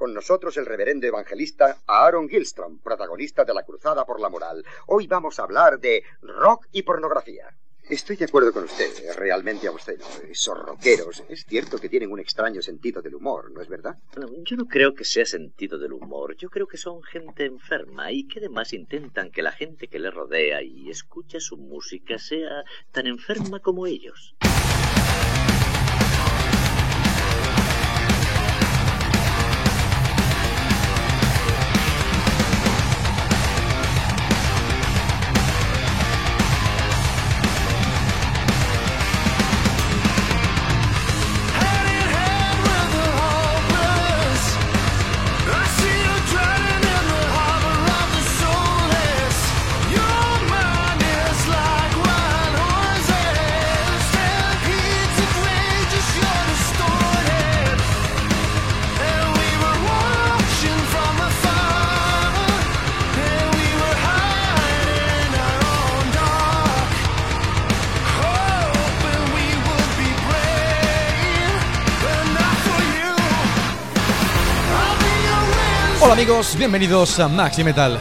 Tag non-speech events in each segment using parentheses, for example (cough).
con nosotros el reverendo evangelista Aaron Gilstrom, protagonista de la Cruzada por la Moral. Hoy vamos a hablar de rock y pornografía. Estoy de acuerdo con usted, realmente a usted. Esos rockeros, es cierto que tienen un extraño sentido del humor, ¿no es verdad? yo no creo que sea sentido del humor. Yo creo que son gente enferma y que además intentan que la gente que le rodea y escucha su música sea tan enferma como ellos. Amigos, bienvenidos a Maxi Metal.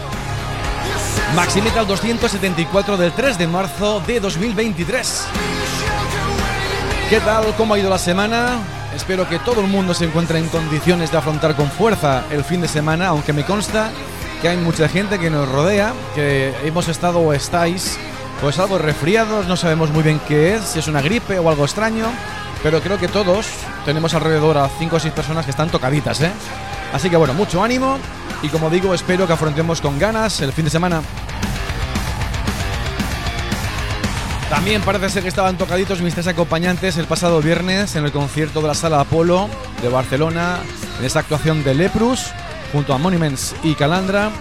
Maxi Metal 274 del 3 de marzo de 2023. ¿Qué tal? ¿Cómo ha ido la semana? Espero que todo el mundo se encuentre en condiciones de afrontar con fuerza el fin de semana, aunque me consta que hay mucha gente que nos rodea, que hemos estado o estáis pues algo resfriados, no sabemos muy bien qué es, si es una gripe o algo extraño, pero creo que todos tenemos alrededor a 5 o 6 personas que están tocaditas, ¿eh? Así que bueno, mucho ánimo y como digo, espero que afrontemos con ganas el fin de semana. También parece ser que estaban tocaditos mis tres acompañantes el pasado viernes en el concierto de la Sala Apolo de Barcelona, en esta actuación de Leprus, junto a Monuments y Calandra.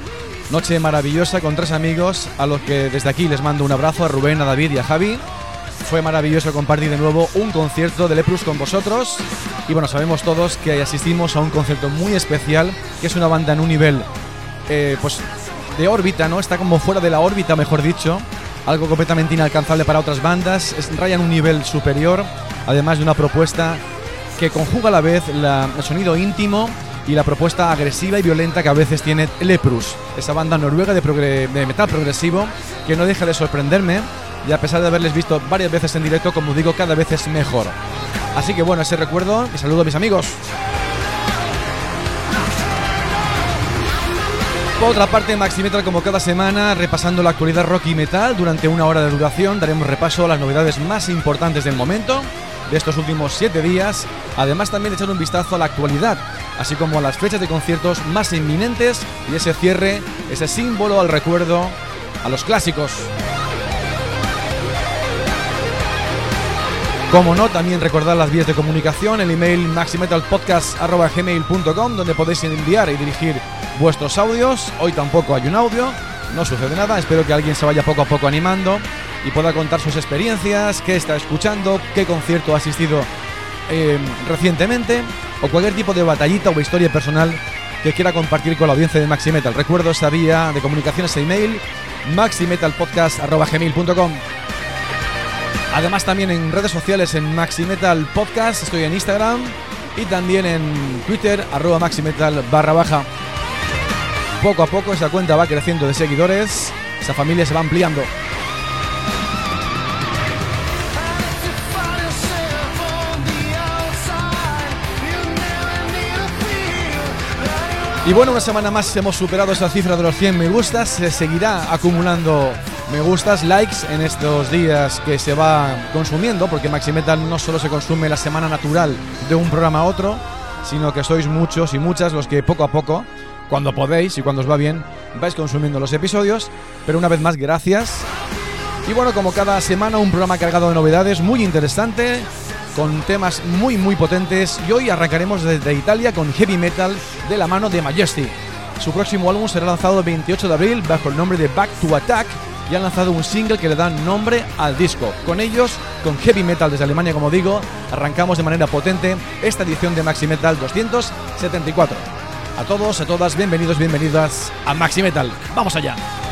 Noche maravillosa con tres amigos a los que desde aquí les mando un abrazo a Rubén, a David y a Javi. Fue maravilloso compartir de nuevo un concierto de Leprus con vosotros. Y bueno, sabemos todos que asistimos a un concierto muy especial, que es una banda en un nivel eh, pues de órbita, ¿no? Está como fuera de la órbita, mejor dicho. Algo completamente inalcanzable para otras bandas. Es, rayan un nivel superior, además de una propuesta que conjuga a la vez el sonido íntimo y la propuesta agresiva y violenta que a veces tiene Leprus, esa banda noruega de metal progresivo que no deja de sorprenderme y a pesar de haberles visto varias veces en directo, como digo, cada vez es mejor. Así que bueno, ese recuerdo y saludo a mis amigos. Por otra parte, Maximetal como cada semana, repasando la actualidad rock y metal durante una hora de duración, daremos repaso a las novedades más importantes del momento de estos últimos siete días, además también echar un vistazo a la actualidad, así como a las fechas de conciertos más inminentes y ese cierre, ese símbolo al recuerdo a los clásicos. Como no, también recordar las vías de comunicación, el email maximetalpodcast.gmail.com donde podéis enviar y dirigir vuestros audios. Hoy tampoco hay un audio, no sucede nada, espero que alguien se vaya poco a poco animando y pueda contar sus experiencias, qué está escuchando, qué concierto ha asistido eh, recientemente o cualquier tipo de batallita o historia personal que quiera compartir con la audiencia de Maximetal. Recuerdo esa vía de comunicación, ese email maximetalpodcast.gmail.com Además también en redes sociales en Maximetal Podcast, estoy en Instagram y también en Twitter, arroba Maximetal barra baja. Poco a poco esa cuenta va creciendo de seguidores, esa familia se va ampliando. Y bueno, una semana más hemos superado esa cifra de los 100 me gustas, se seguirá acumulando me gustas, likes en estos días que se va consumiendo, porque Maximetal no solo se consume la semana natural de un programa a otro, sino que sois muchos y muchas los que poco a poco, cuando podéis y cuando os va bien, vais consumiendo los episodios. Pero una vez más, gracias. Y bueno, como cada semana, un programa cargado de novedades muy interesante, con temas muy muy potentes. Y hoy arrancaremos desde Italia con heavy metal de la mano de Majesty. Su próximo álbum será lanzado el 28 de abril bajo el nombre de Back to Attack y han lanzado un single que le da nombre al disco. Con ellos, con heavy metal desde Alemania, como digo, arrancamos de manera potente esta edición de Maxi Metal 274. A todos, a todas, bienvenidos, bienvenidas a Maxi Metal. ¡Vamos allá!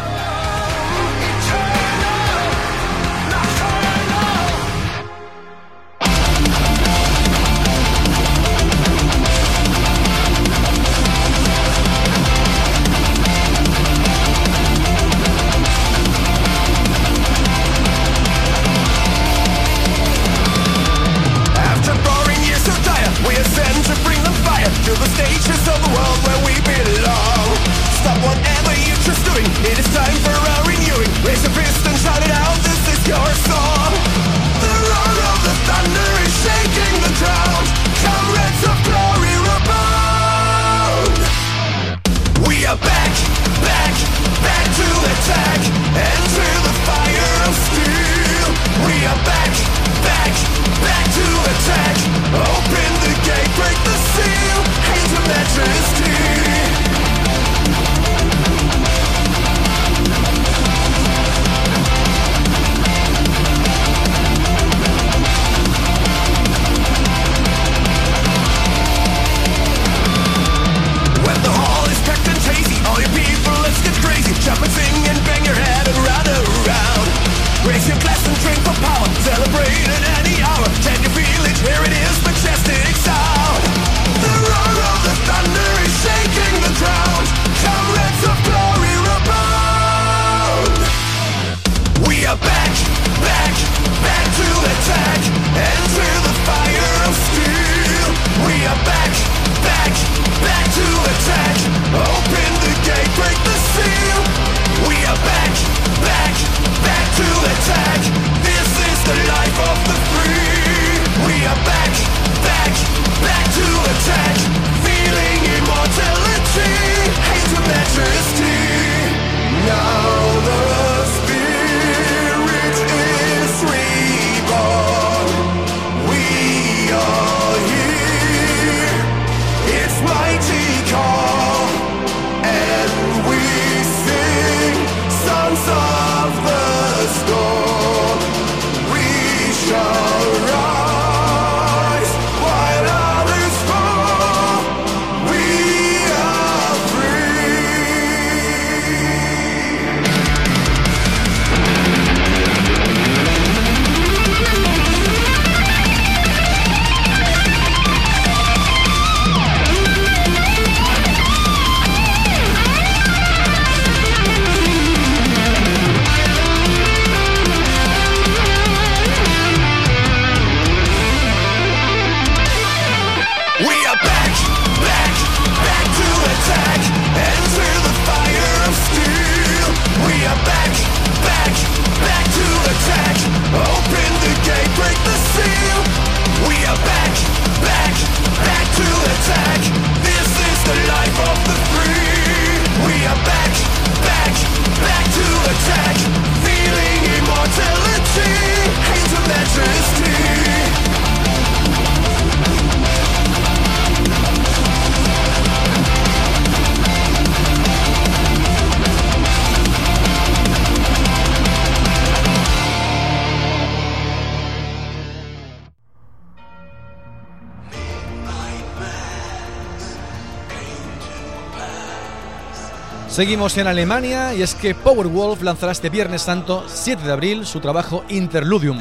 Seguimos en Alemania y es que Powerwolf lanzará este Viernes Santo 7 de abril su trabajo Interludium,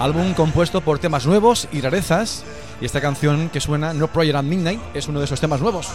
álbum compuesto por temas nuevos y rarezas, y esta canción que suena No Project at Midnight es uno de esos temas nuevos.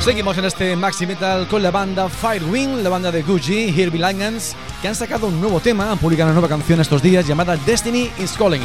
Seguimos en este Maxi Metal con la banda Firewind, la banda de Gucci, Herbie Langens, que han sacado un nuevo tema, han publicado una nueva canción estos días llamada Destiny is Calling.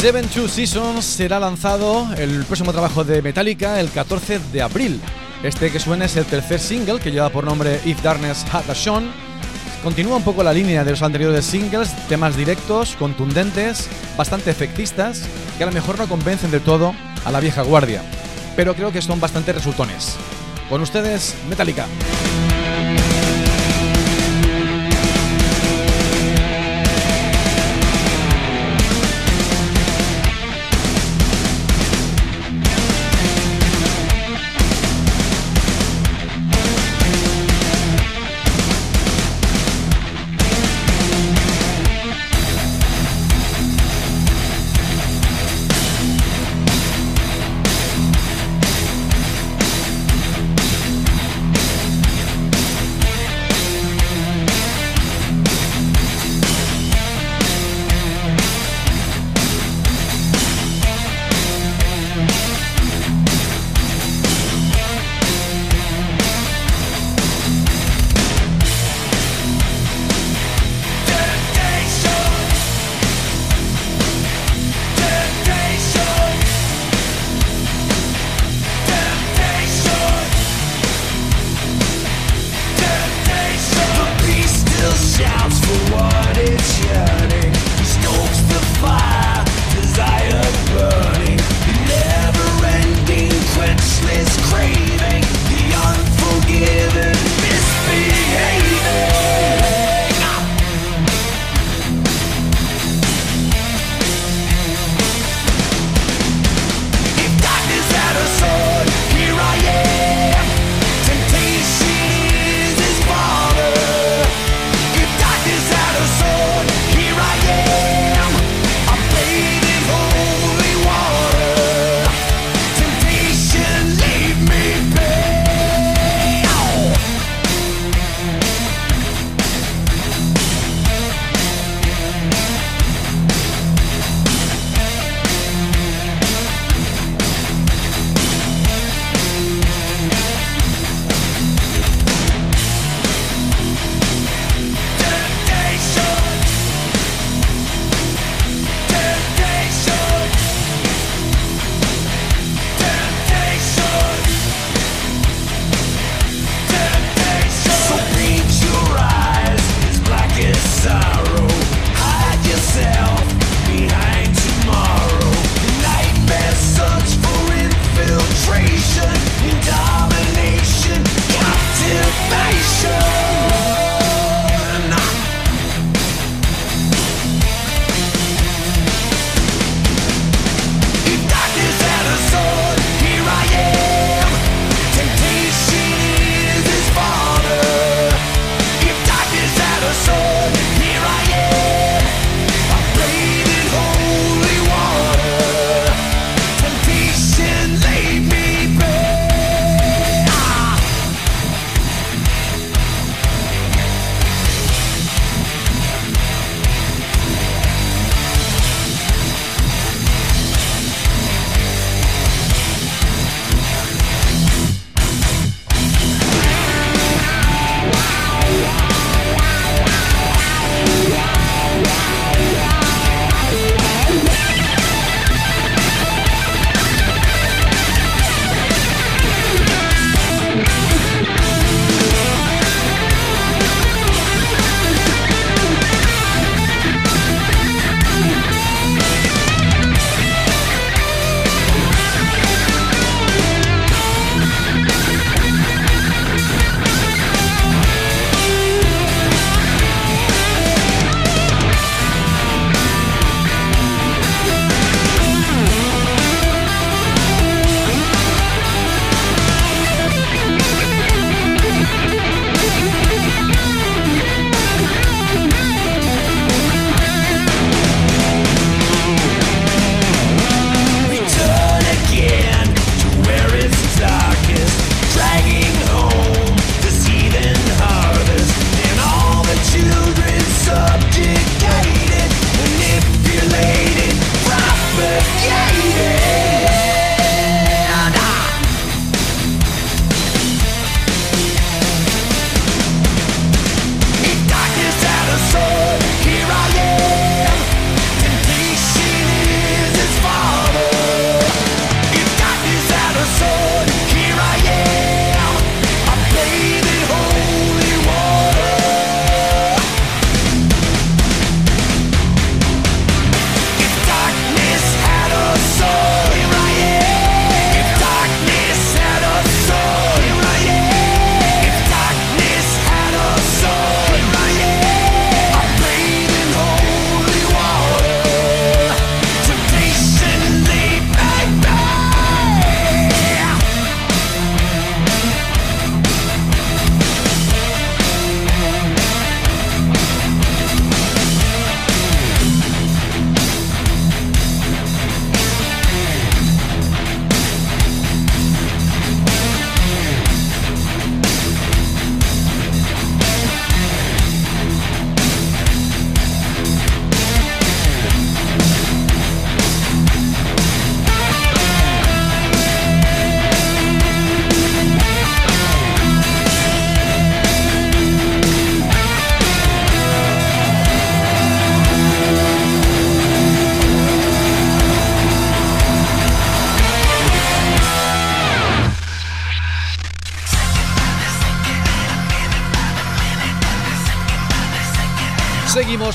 Seven Two Seasons será lanzado el próximo trabajo de Metallica el 14 de abril. Este que suena es el tercer single que lleva por nombre If Darkness Had a Shone. Continúa un poco la línea de los anteriores singles, temas directos, contundentes, bastante efectistas, que a lo mejor no convencen de todo a la vieja guardia, pero creo que son bastante resultones. Con ustedes, Metallica.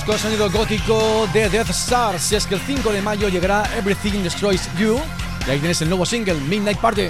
Con sonido gótico de Death Stars. Si es que el 5 de mayo llegará Everything Destroys You. Y ahí tienes el nuevo single, Midnight Party.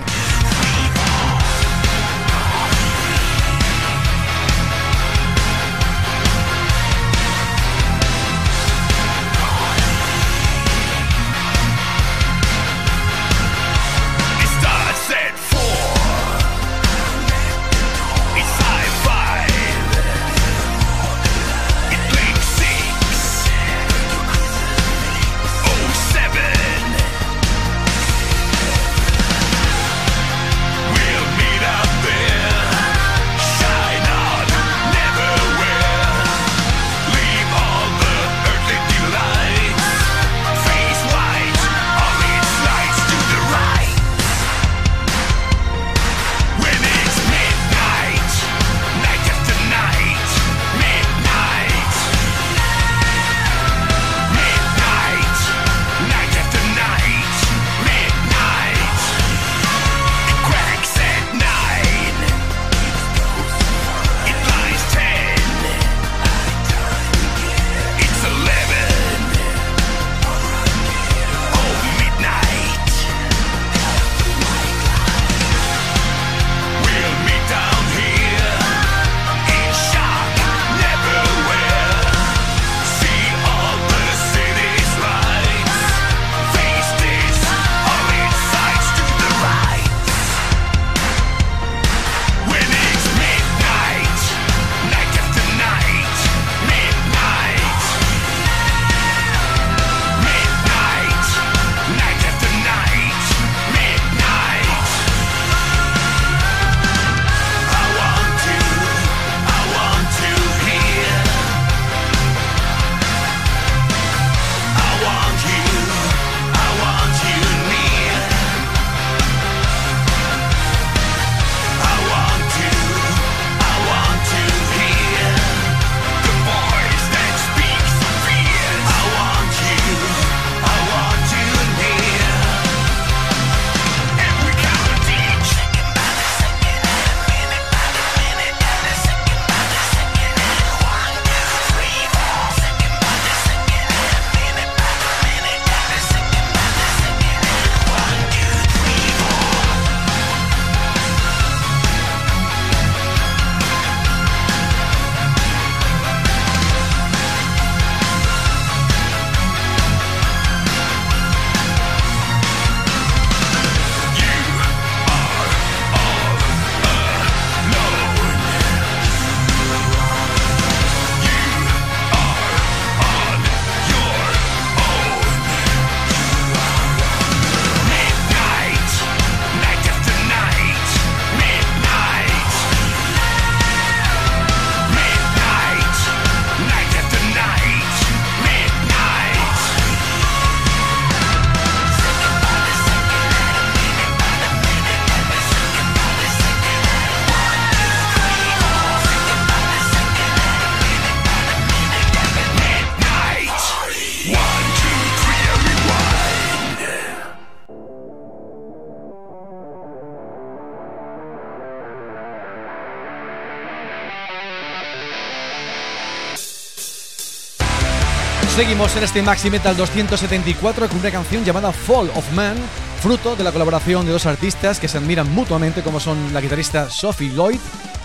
Seguimos en este Maxi Metal 274 con una canción llamada Fall of Man, fruto de la colaboración de dos artistas que se admiran mutuamente como son la guitarrista Sophie Lloyd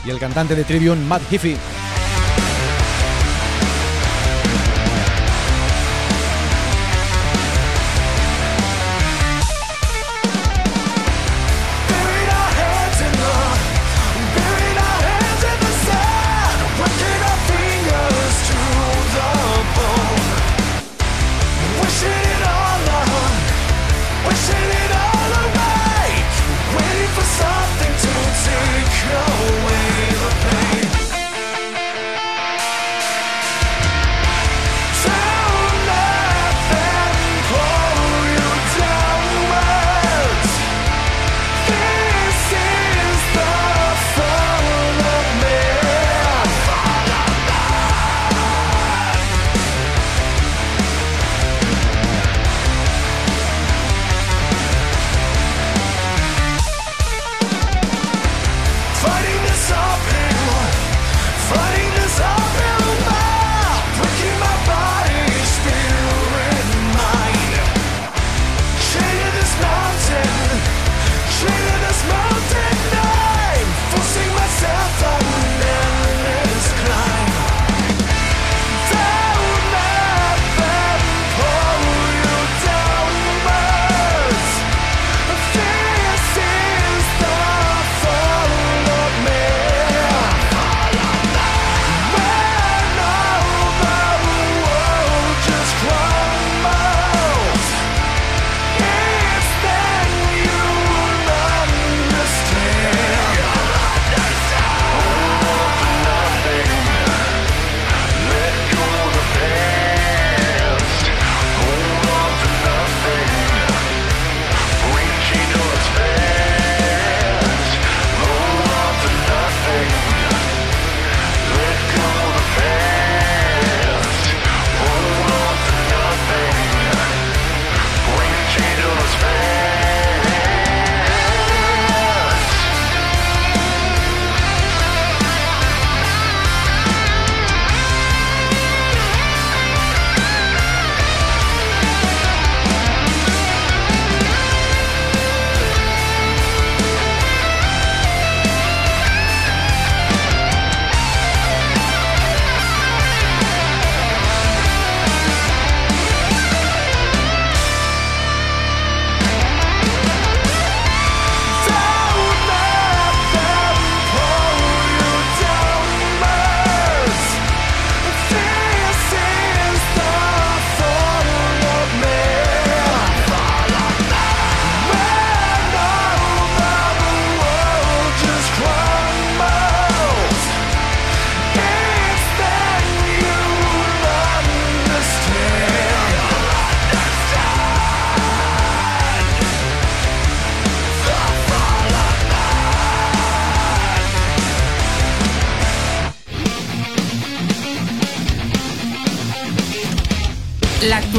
y el cantante de Tribune Matt Heafy.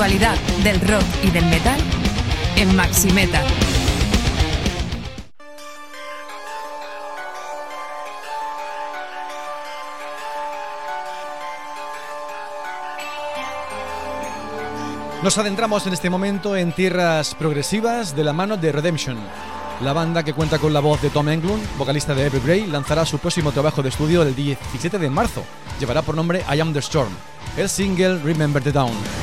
Del rock y del metal en Maximeta. Nos adentramos en este momento en tierras progresivas de la mano de Redemption. La banda que cuenta con la voz de Tom Englund, vocalista de Evergrey, lanzará su próximo trabajo de estudio el 17 de marzo. Llevará por nombre I Am the Storm, el single Remember the Down.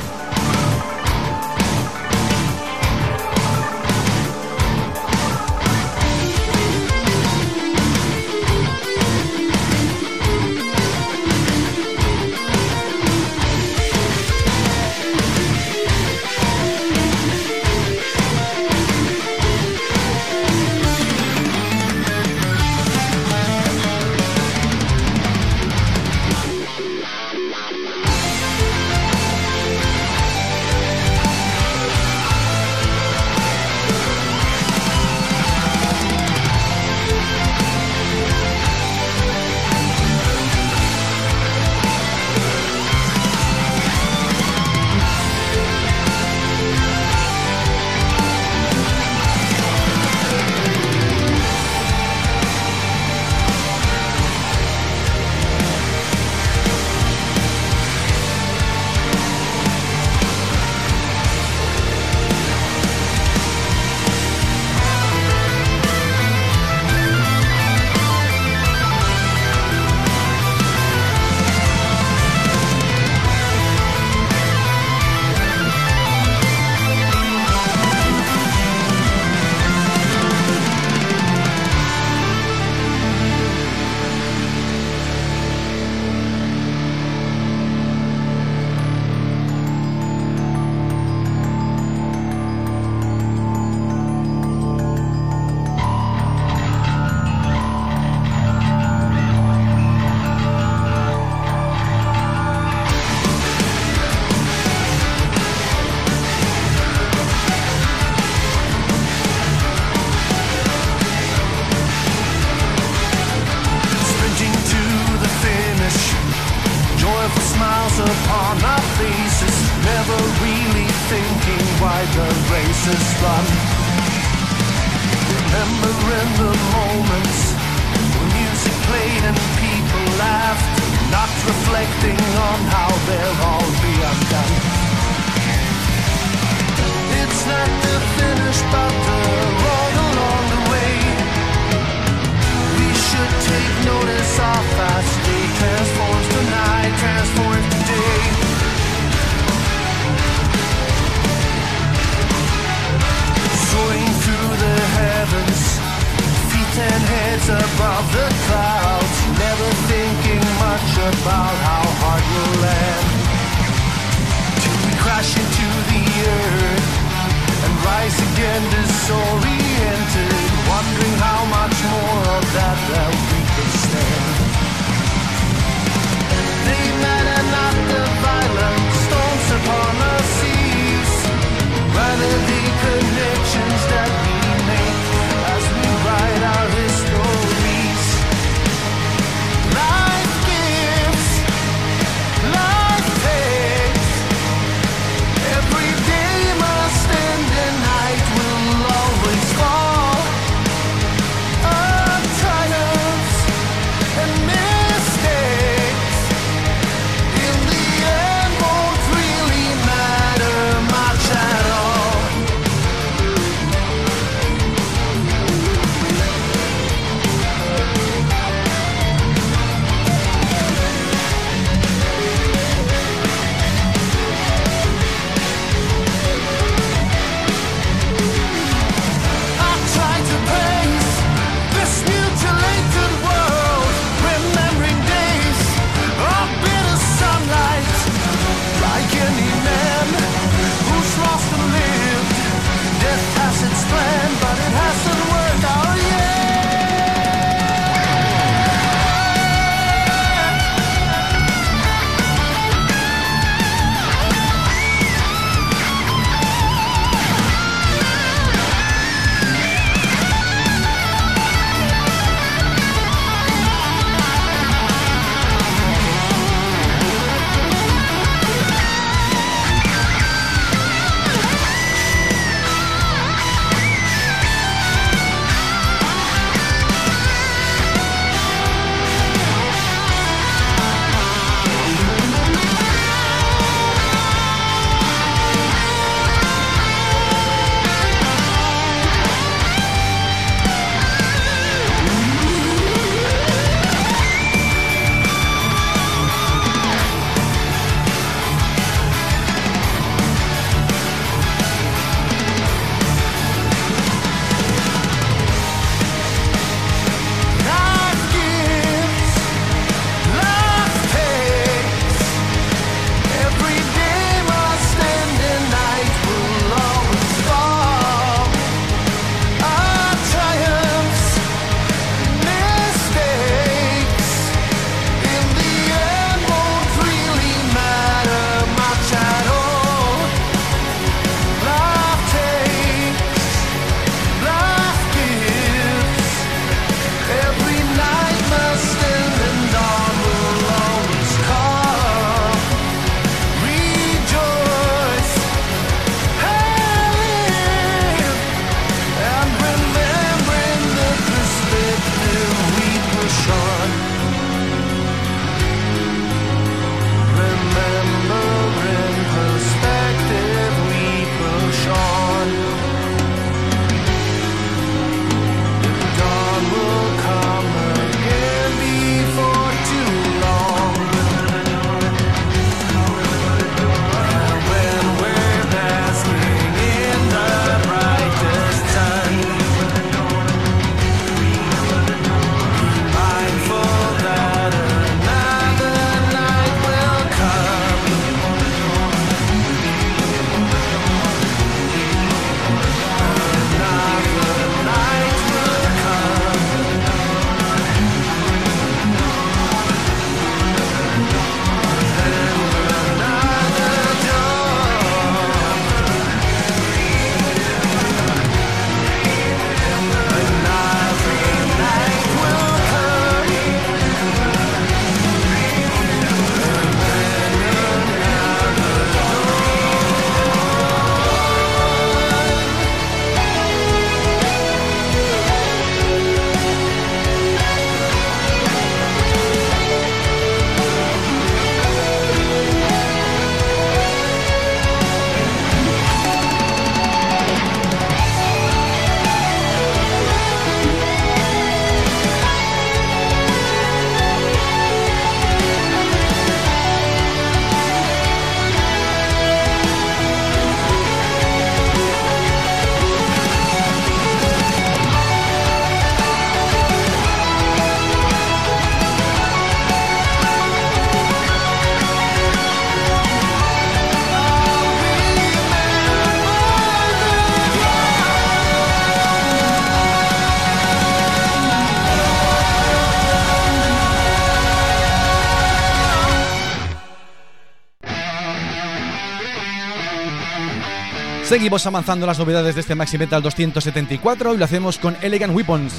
Seguimos avanzando las novedades de este Maxi Metal 274 y lo hacemos con Elegant Weapons.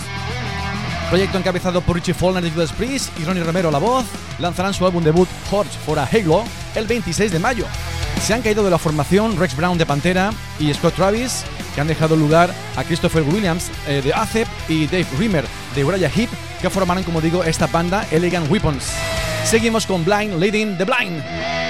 Proyecto encabezado por Richie Fallner de Judas Priest y Ronnie Romero la voz, lanzarán su álbum debut Horse for a Halo el 26 de mayo. Se han caído de la formación Rex Brown de Pantera y Scott Travis, que han dejado lugar a Christopher Williams eh, de ACEP y Dave Rimmer de Uriah Heep, que formarán, como digo, esta banda Elegant Weapons. Seguimos con Blind Leading the Blind.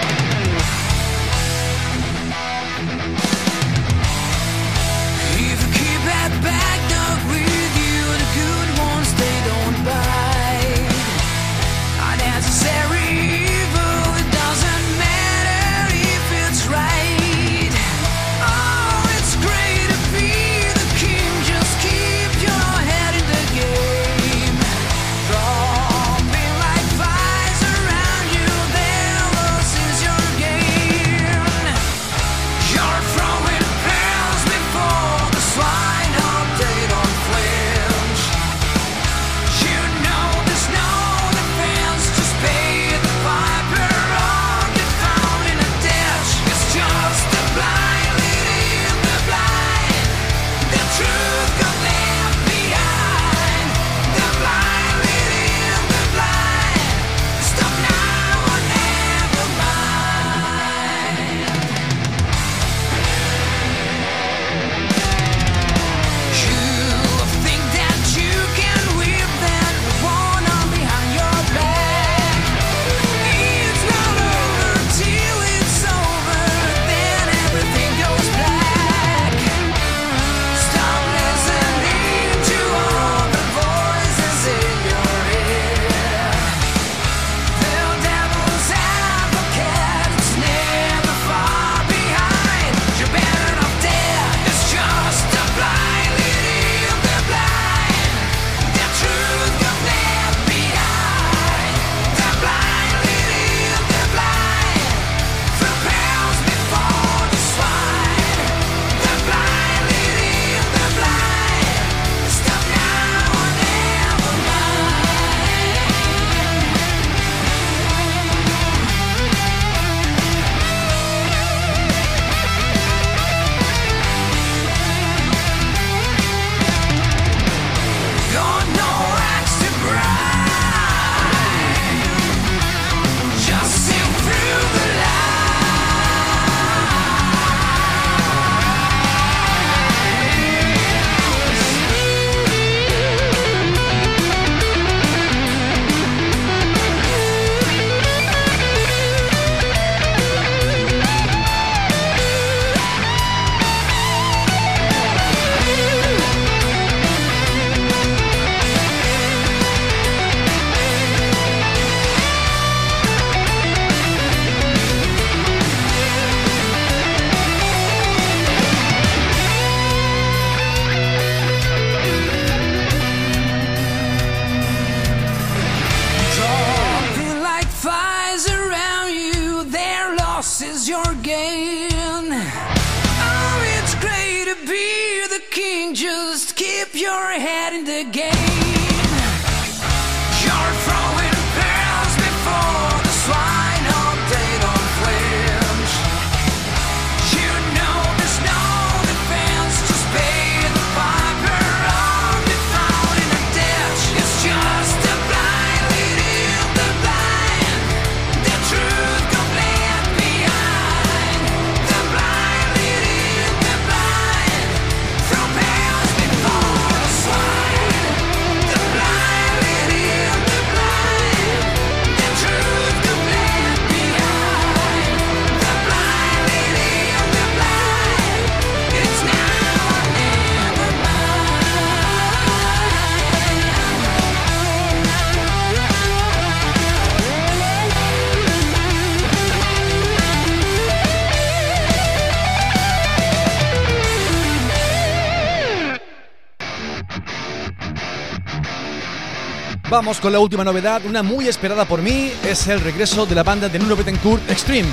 Vamos con la última novedad, una muy esperada por mí, es el regreso de la banda de Nuno Betancourt Extreme.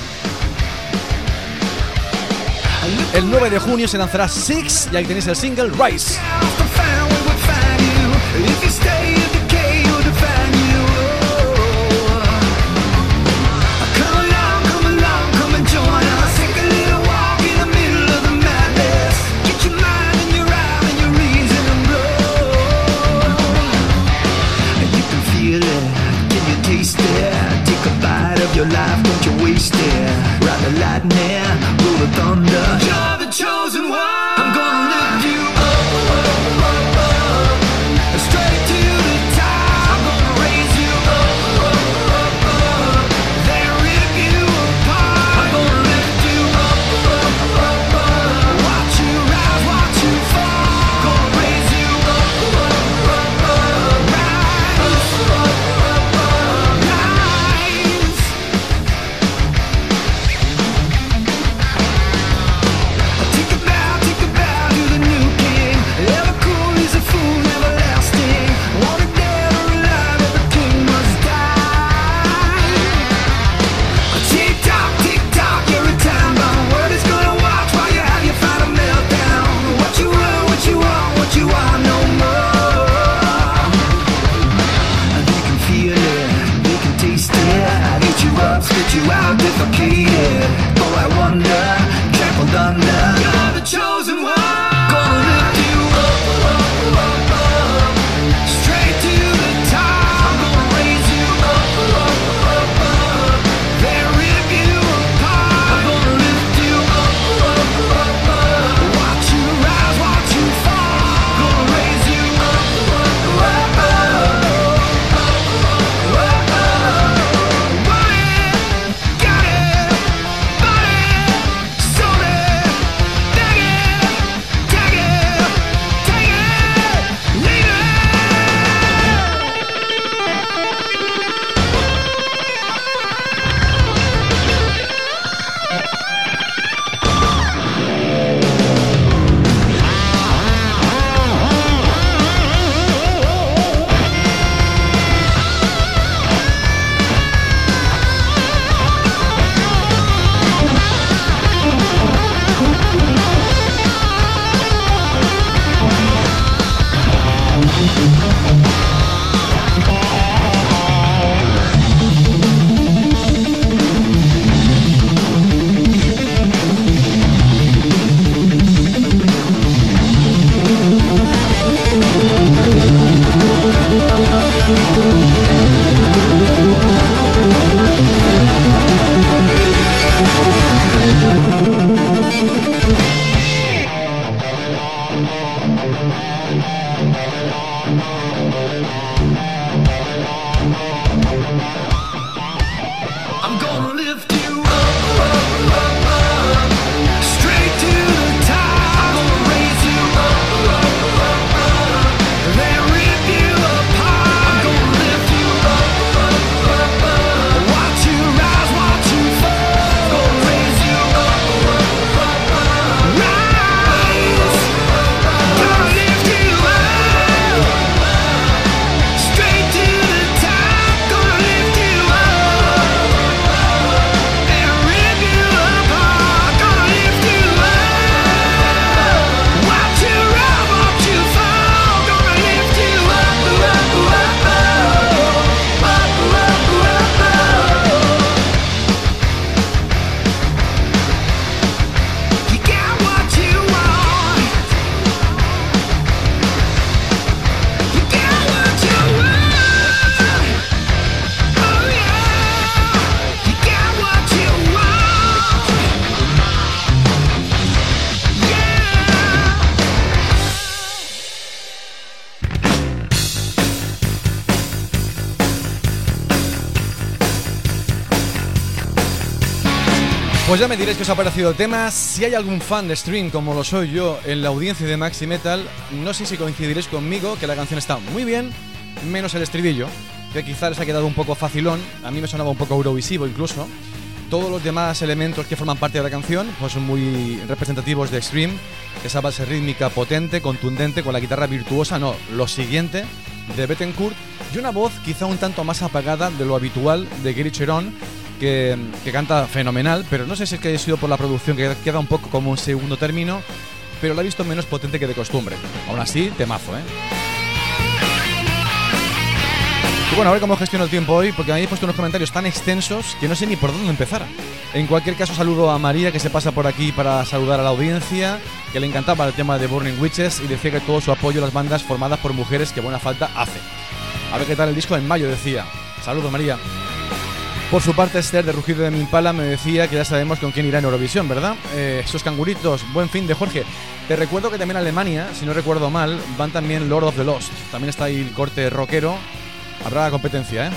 El 9 de junio se lanzará Six y ahí tenéis el single Rise. Your life, don't you waste it. Ride the lightning, roll the thunder. Pues ya me diréis qué os ha parecido el tema. Si hay algún fan de Stream, como lo soy yo, en la audiencia de Maxi Metal, no sé si coincidiréis conmigo que la canción está muy bien, menos el estribillo, que quizá les ha quedado un poco facilón. A mí me sonaba un poco eurovisivo incluso. Todos los demás elementos que forman parte de la canción pues son muy representativos de Extreme, esa base rítmica potente, contundente, con la guitarra virtuosa, no, lo siguiente, de Bettencourt, y una voz quizá un tanto más apagada de lo habitual de Gary Cherón, que, que canta fenomenal, pero no sé si es que haya sido por la producción, que queda un poco como un segundo término, pero la he visto menos potente que de costumbre. Aún así, temazo, ¿eh? Y bueno, a ver cómo gestiono el tiempo hoy, porque me habéis puesto unos comentarios tan extensos que no sé ni por dónde empezar. En cualquier caso, saludo a María, que se pasa por aquí para saludar a la audiencia, que le encantaba el tema de Burning Witches y decía que todo su apoyo a las bandas formadas por mujeres que buena falta hace. A ver qué tal el disco en mayo, decía. Saludos, María. Por su parte, Esther de Rugido de Mimpala me decía que ya sabemos con quién irá en Eurovisión, ¿verdad? Eh, esos canguritos, buen fin de Jorge. Te recuerdo que también Alemania, si no recuerdo mal, van también Lord of the Lost. También está ahí el corte rockero. Habrá competencia, ¿eh?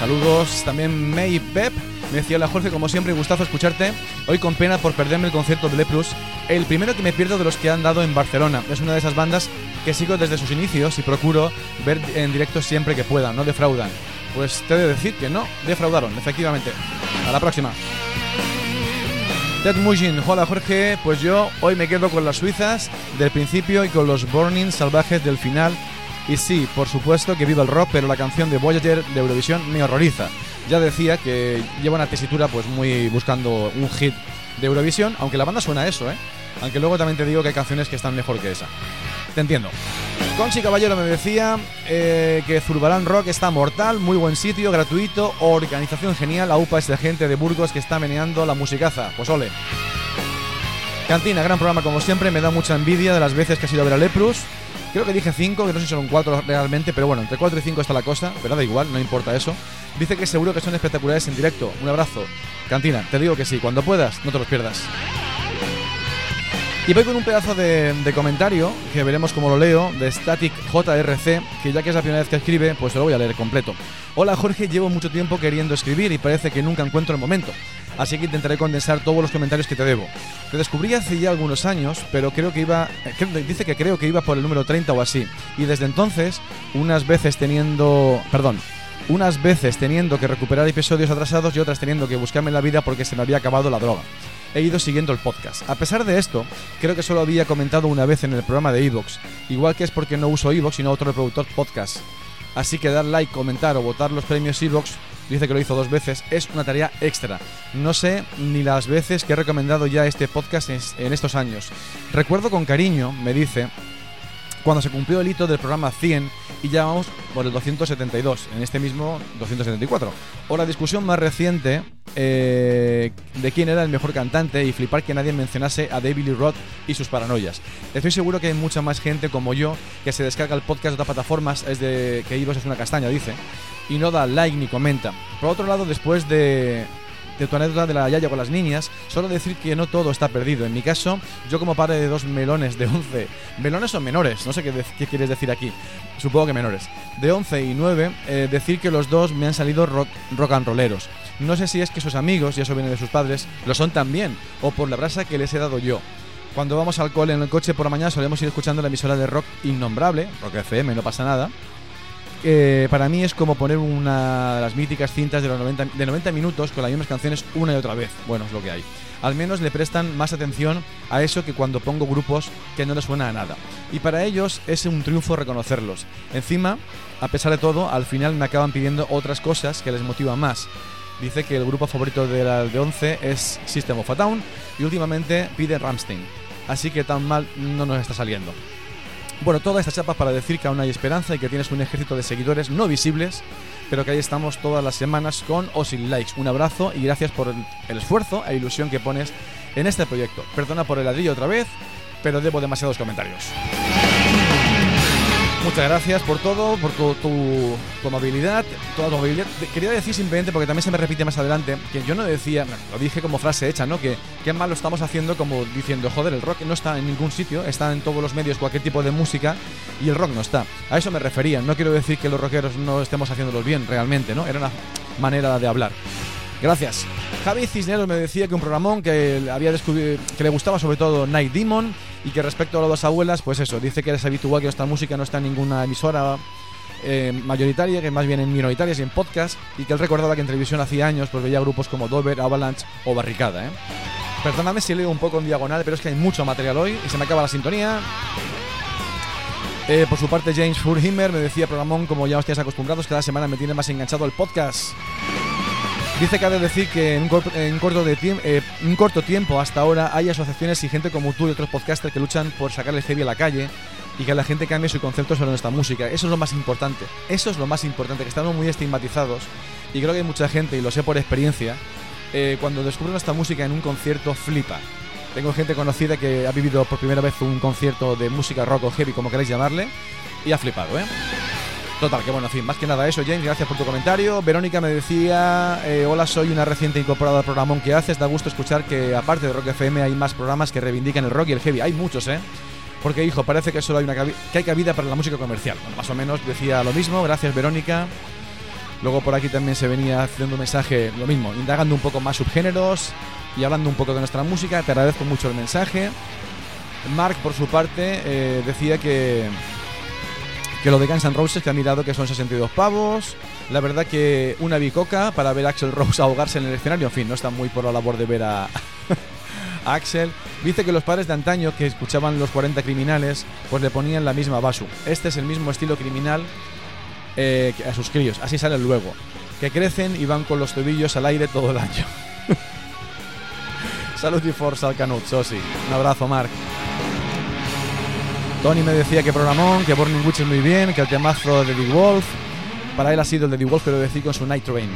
Saludos también May Pep. Me decía hola Jorge, como siempre, gustazo escucharte. Hoy con pena por perderme el concierto de Leprus. El primero que me pierdo de los que han dado en Barcelona. Es una de esas bandas que sigo desde sus inicios y procuro ver en directo siempre que pueda. No defraudan. Pues te he de decir que no, defraudaron, efectivamente. A la próxima. Ted Mujin, hola Jorge, pues yo hoy me quedo con las suizas del principio y con los Burning salvajes del final. Y sí, por supuesto que viva el rock, pero la canción de Voyager de Eurovisión me horroriza. Ya decía que lleva una tesitura pues muy buscando un hit de Eurovisión, aunque la banda suena a eso, ¿eh? Aunque luego también te digo que hay canciones que están mejor que esa. Te entiendo. Conchi Caballero me decía eh, que Zurbarán Rock está mortal, muy buen sitio, gratuito, organización genial, aupa es de gente de Burgos que está meneando la musicaza. Pues ole. Cantina, gran programa como siempre, me da mucha envidia de las veces que has ido a ver a Leprus. Creo que dije 5, que no sé si son 4 realmente, pero bueno, entre 4 y 5 está la cosa, pero da igual, no importa eso. Dice que seguro que son espectaculares en directo. Un abrazo. Cantina, te digo que sí, cuando puedas, no te los pierdas. Y voy con un pedazo de, de comentario, que veremos cómo lo leo, de Static JRC, que ya que es la primera vez que escribe, pues lo voy a leer completo. Hola Jorge, llevo mucho tiempo queriendo escribir y parece que nunca encuentro el momento. Así que intentaré condensar todos los comentarios que te debo. Te descubrí hace ya algunos años, pero creo que iba. eh, dice que creo que iba por el número 30 o así. Y desde entonces, unas veces teniendo. Perdón. Unas veces teniendo que recuperar episodios atrasados y otras teniendo que buscarme la vida porque se me había acabado la droga. He ido siguiendo el podcast. A pesar de esto, creo que solo había comentado una vez en el programa de Evox. Igual que es porque no uso Evox sino otro reproductor podcast. Así que dar like, comentar o votar los premios Evox, dice que lo hizo dos veces, es una tarea extra. No sé ni las veces que he recomendado ya este podcast en estos años. Recuerdo con cariño, me dice, cuando se cumplió el hito del programa 100 y ya vamos por el 272, en este mismo 274. O la discusión más reciente eh, de quién era el mejor cantante y flipar que nadie mencionase a David Lee Roth y sus paranoias. Estoy seguro que hay mucha más gente como yo que se descarga el podcast de otras plataformas, es de que Ivos es una castaña, dice, y no da like ni comenta. Por otro lado, después de, de tu anécdota de la Yaya con las niñas, solo decir que no todo está perdido. En mi caso, yo como padre de dos melones de 11, melones o menores, no sé qué quieres decir aquí, supongo que menores, de 11 y 9, eh, decir que los dos me han salido rock, rock and rolleros. No sé si es que sus amigos, y eso viene de sus padres, lo son también, o por la brasa que les he dado yo. Cuando vamos al cole en el coche por la mañana solemos ir escuchando la emisora de rock innombrable, Rock FM, no pasa nada. Eh, para mí es como poner una de las míticas cintas de los 90, de 90 minutos con las mismas canciones una y otra vez. Bueno, es lo que hay. Al menos le prestan más atención a eso que cuando pongo grupos que no les suena a nada. Y para ellos es un triunfo reconocerlos. Encima, a pesar de todo, al final me acaban pidiendo otras cosas que les motivan más. Dice que el grupo favorito de la de 11 es System of a Down y últimamente pide Ramstein. Así que tan mal no nos está saliendo. Bueno, toda esta chapa para decir que aún hay esperanza y que tienes un ejército de seguidores no visibles, pero que ahí estamos todas las semanas con o sin likes. Un abrazo y gracias por el, esfuerzo e ilusión que pones en este proyecto. Perdona por el ladrillo otra vez, pero debo demasiados comentarios. Muchas gracias por todo, por tu, tu, tu amabilidad, toda tu amabilidad. Quería decir simplemente, porque también se me repite más adelante, que yo no decía, lo dije como frase hecha, ¿no? Que qué mal lo estamos haciendo como diciendo, joder, el rock no está en ningún sitio, está en todos los medios cualquier tipo de música y el rock no está. A eso me refería, no quiero decir que los rockeros no estemos haciéndolos bien realmente, ¿no? Era una manera de hablar. Gracias. Javi Cisneros me decía que un programón que había que le gustaba sobre todo Night Demon y que respecto a las dos abuelas, pues eso, dice que es habitual que esta música no está en ninguna emisora eh, mayoritaria, que más bien en minoritarias y en podcast, y que él recordaba que en televisión hacía años pues veía grupos como Dover, Avalanche o Barricada. ¿eh? Perdóname si leo un poco en diagonal, pero es que hay mucho material hoy y se me acaba la sintonía. Eh, por su parte, James Furhimmer me decía, programón, como ya os estáis acostumbrados, cada semana me tiene más enganchado el podcast. Dice que ha de decir que en un, corto, en corto de eh, un corto tiempo hasta ahora hay asociaciones y gente como tú y otros podcasters que luchan por sacar el heavy a la calle y que la gente cambie su concepto sobre nuestra música. Eso es lo más importante. Eso es lo más importante, que estamos muy estigmatizados y creo que hay mucha gente, y lo sé por experiencia, eh, cuando descubre nuestra música en un concierto flipa. Tengo gente conocida que ha vivido por primera vez un concierto de música rock o heavy, como queráis llamarle, y ha flipado, ¿eh? Total, que bueno, en fin, más que nada eso, James, gracias por tu comentario. Verónica me decía, eh, hola, soy una reciente incorporada al programón que haces. Da gusto escuchar que aparte de Rock FM hay más programas que reivindican el rock y el heavy. Hay muchos, ¿eh? Porque, hijo, parece que solo hay una que hay cabida para la música comercial. Bueno, más o menos decía lo mismo. Gracias, Verónica. Luego por aquí también se venía haciendo un mensaje, lo mismo, indagando un poco más subgéneros y hablando un poco de nuestra música. Te agradezco mucho el mensaje. Mark, por su parte, eh, decía que, que lo de Guns N' Roses, que ha mirado que son 62 pavos. La verdad que una bicoca para ver a Axel Rose (laughs) ahogarse en el escenario. En fin, no está muy por la labor de ver a, (laughs) Axel. Dice que los padres de antaño que escuchaban los 40 criminales, pues le ponían la misma basu. Este es el mismo estilo criminal eh, a sus críos. Así salen luego. Que crecen y van con los tobillos al aire todo el año. (laughs) Salud y fuerza al Canut, Sosi. Un abrazo, Mark. Tony me decía que programón, que Burning Witch es muy bien, que el temazo de The Wolf. Para él ha sido el de The Wolf, pero decía con su Night Train.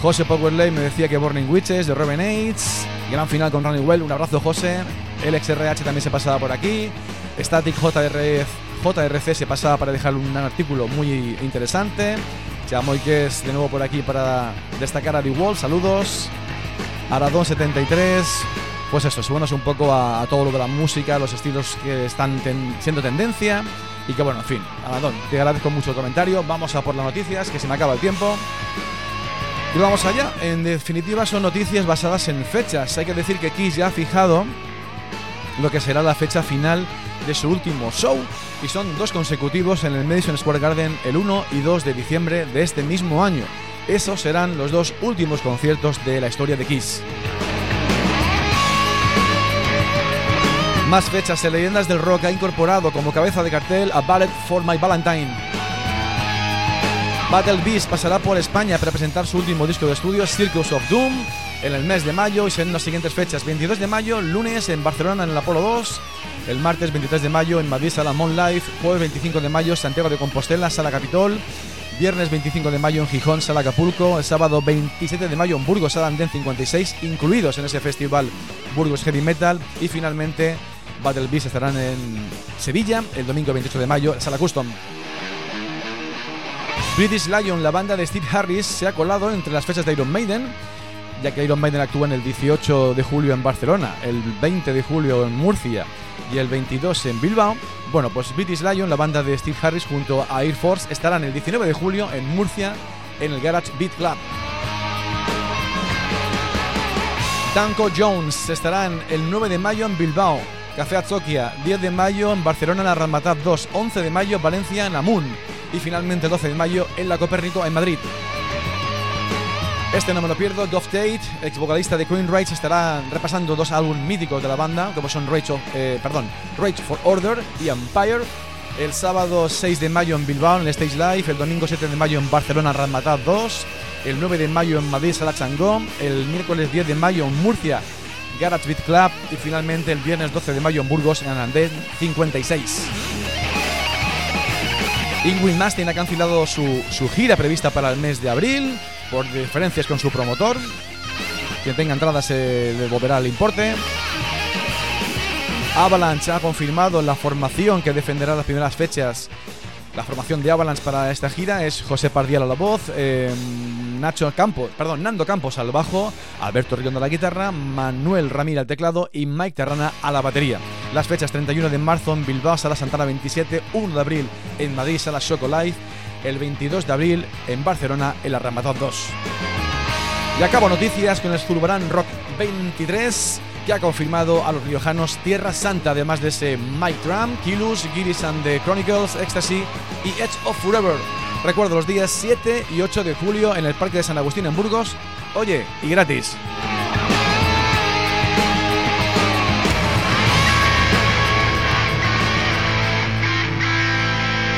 José Powerley me decía que Burning Witches de Robin Aids. Gran final con Ronnie Well. Un abrazo, José. El XRH también se pasaba por aquí. Static JRF, JRC se pasaba para dejar un artículo muy interesante. Chamoy que es de nuevo por aquí para destacar a The Wolf. Saludos. Aradón73. Pues eso, subimos un poco a, a todo lo de la música, los estilos que están ten- siendo tendencia. Y que bueno, en fin, Aradón, te agradezco mucho el comentario. Vamos a por las noticias, que se me acaba el tiempo. Y vamos allá. En definitiva, son noticias basadas en fechas. Hay que decir que Kiss ya ha fijado lo que será la fecha final de su último show. Y son dos consecutivos en el Madison Square Garden el 1 y 2 de diciembre de este mismo año. Esos serán los dos últimos conciertos de la historia de Kiss. Más fechas en Leyendas del Rock ha incorporado como cabeza de cartel a Ballet for My Valentine. Battle Beast pasará por España para presentar su último disco de estudio, Circus of Doom, en el mes de mayo y serán las siguientes fechas. 22 de mayo, lunes en Barcelona en el Apolo 2, el martes 23 de mayo en Madrid, Sala Mon Life, jueves 25 de mayo Santiago de Compostela, Sala Capitol, viernes 25 de mayo en Gijón, Sala Acapulco, el sábado 27 de mayo en Burgos, Sala Andén 56, incluidos en ese festival Burgos Heavy Metal. Y finalmente Battle Beast estarán en Sevilla el domingo 28 de mayo, Sala Custom. British Lion, la banda de Steve Harris, se ha colado entre las fechas de Iron Maiden, ya que Iron Maiden actúa en el 18 de julio en Barcelona, el 20 de julio en Murcia y el 22 en Bilbao. Bueno, pues British Lion, la banda de Steve Harris junto a Air Force, estarán el 19 de julio en Murcia en el Garage Beat Club. Danko Jones estarán el 9 de mayo en Bilbao, Café Azokia, 10 de mayo en Barcelona en la Ramataz 2, 11 de mayo Valencia en Amun y finalmente 12 de mayo en la Copérnico en Madrid. Este no me lo pierdo, Dove Tate, ex vocalista de Queen Rage, estará repasando dos álbumes míticos de la banda, como son Rage, eh, perdón, Rage for Order y Empire. El sábado 6 de mayo en Bilbao en Stage Live, el domingo 7 de mayo en Barcelona Ramataz 2, el 9 de mayo en Madrid Sala Changó, el miércoles 10 de mayo en Murcia Garage Beat Club y finalmente el viernes 12 de mayo en Burgos en Andén 56. Ingrid Mastin ha cancelado su, su gira prevista para el mes de abril por diferencias con su promotor. Quien tenga entradas se le devolverá el importe. Avalanche ha confirmado la formación que defenderá las primeras fechas. La formación de Avalanche para esta gira es José Pardial a la voz, eh, Nacho Campos, perdón, Nando Campos al bajo, Alberto Riondo a la guitarra, Manuel Ramírez al teclado y Mike Terrana a la batería. Las fechas 31 de marzo en Bilbao, Sala Santana 27, 1 de abril en Madrid, Sala Choco Live, el 22 de abril en Barcelona, en la Ramataz 2. Y acabo noticias con el Zurbarán Rock 23, que ha confirmado a los riojanos Tierra Santa, además de ese Mike Drum, Kilus, Giris and the Chronicles, Ecstasy y Edge of Forever. Recuerdo los días 7 y 8 de julio en el Parque de San Agustín en Burgos. Oye, y gratis.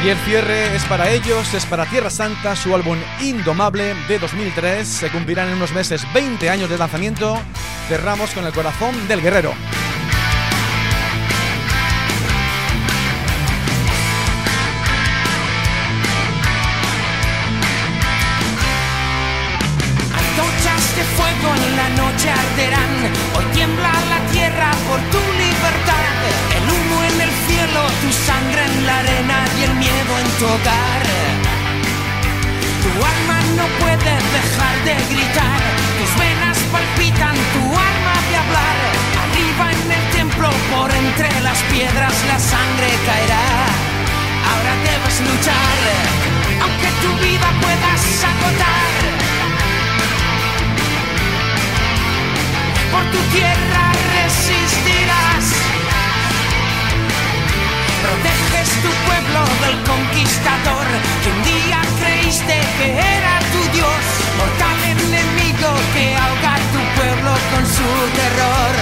Y el cierre es para ellos, es para Tierra Santa, su álbum Indomable de 2003. Se cumplirán en unos meses 20 años de lanzamiento. Cerramos con el corazón del guerrero. Antorchas de fuego en la noche arderán. Hoy tiembla la tierra por tu libertad. El humo en el cielo, tu sangre en la arena miedo en tu hogar. Tu alma no puede dejar de gritar, tus venas palpitan, tu alma de hablar. Arriba en el templo, por entre las piedras, la sangre caerá. Ahora debes luchar, aunque tu vida puedas agotar. Por tu tierra resistirás. Proteges tu pueblo del conquistador que un día creíste que era tu Dios. Mortal enemigo que ahoga tu pueblo con su terror.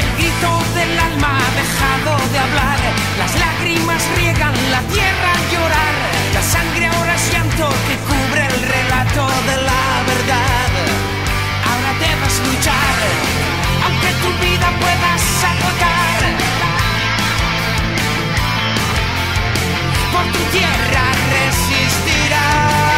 El grito del alma ha dejado de hablar. Las lágrimas riegan la tierra al llorar. La sangre ahora es llanto que cubre el relato de la verdad. Ahora debes luchar, aunque tu vida puedas agotar. Por tu tierra resistirás.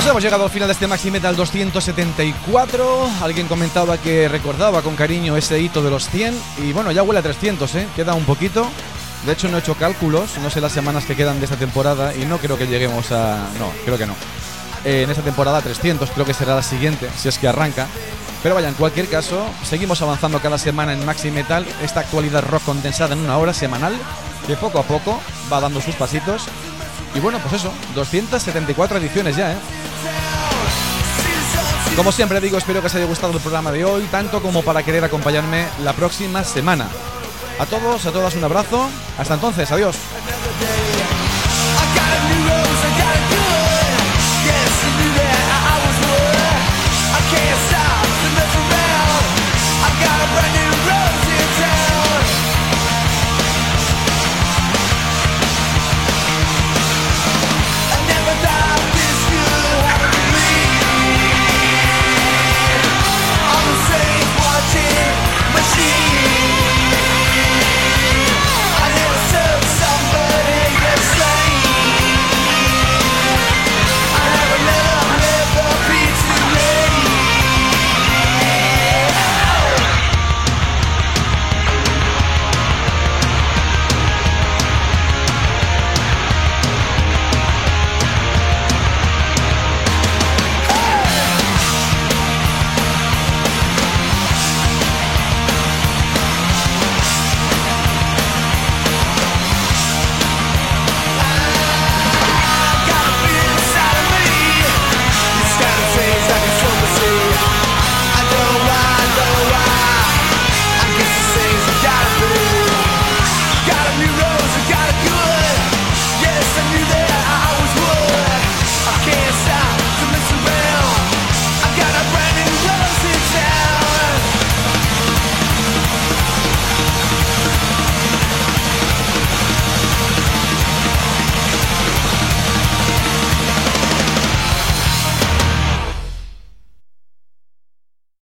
Pues hemos llegado al final de este Maxi Metal 274. Alguien comentaba que recordaba con cariño ese hito de los 100. Y bueno, ya huele a 300, ¿eh? Queda un poquito. De hecho, no he hecho cálculos. No sé las semanas que quedan de esta temporada. Y no creo que lleguemos a. No, creo que no. Eh, en esta temporada 300, creo que será la siguiente, si es que arranca. Pero vaya, en cualquier caso, seguimos avanzando cada semana en Maxi Metal. Esta actualidad rock condensada en una hora semanal. Que poco a poco va dando sus pasitos. Y bueno, pues eso, 274 ediciones ya, ¿eh? Como siempre digo, espero que os haya gustado el programa de hoy, tanto como para querer acompañarme la próxima semana. A todos, a todas un abrazo. Hasta entonces, adiós.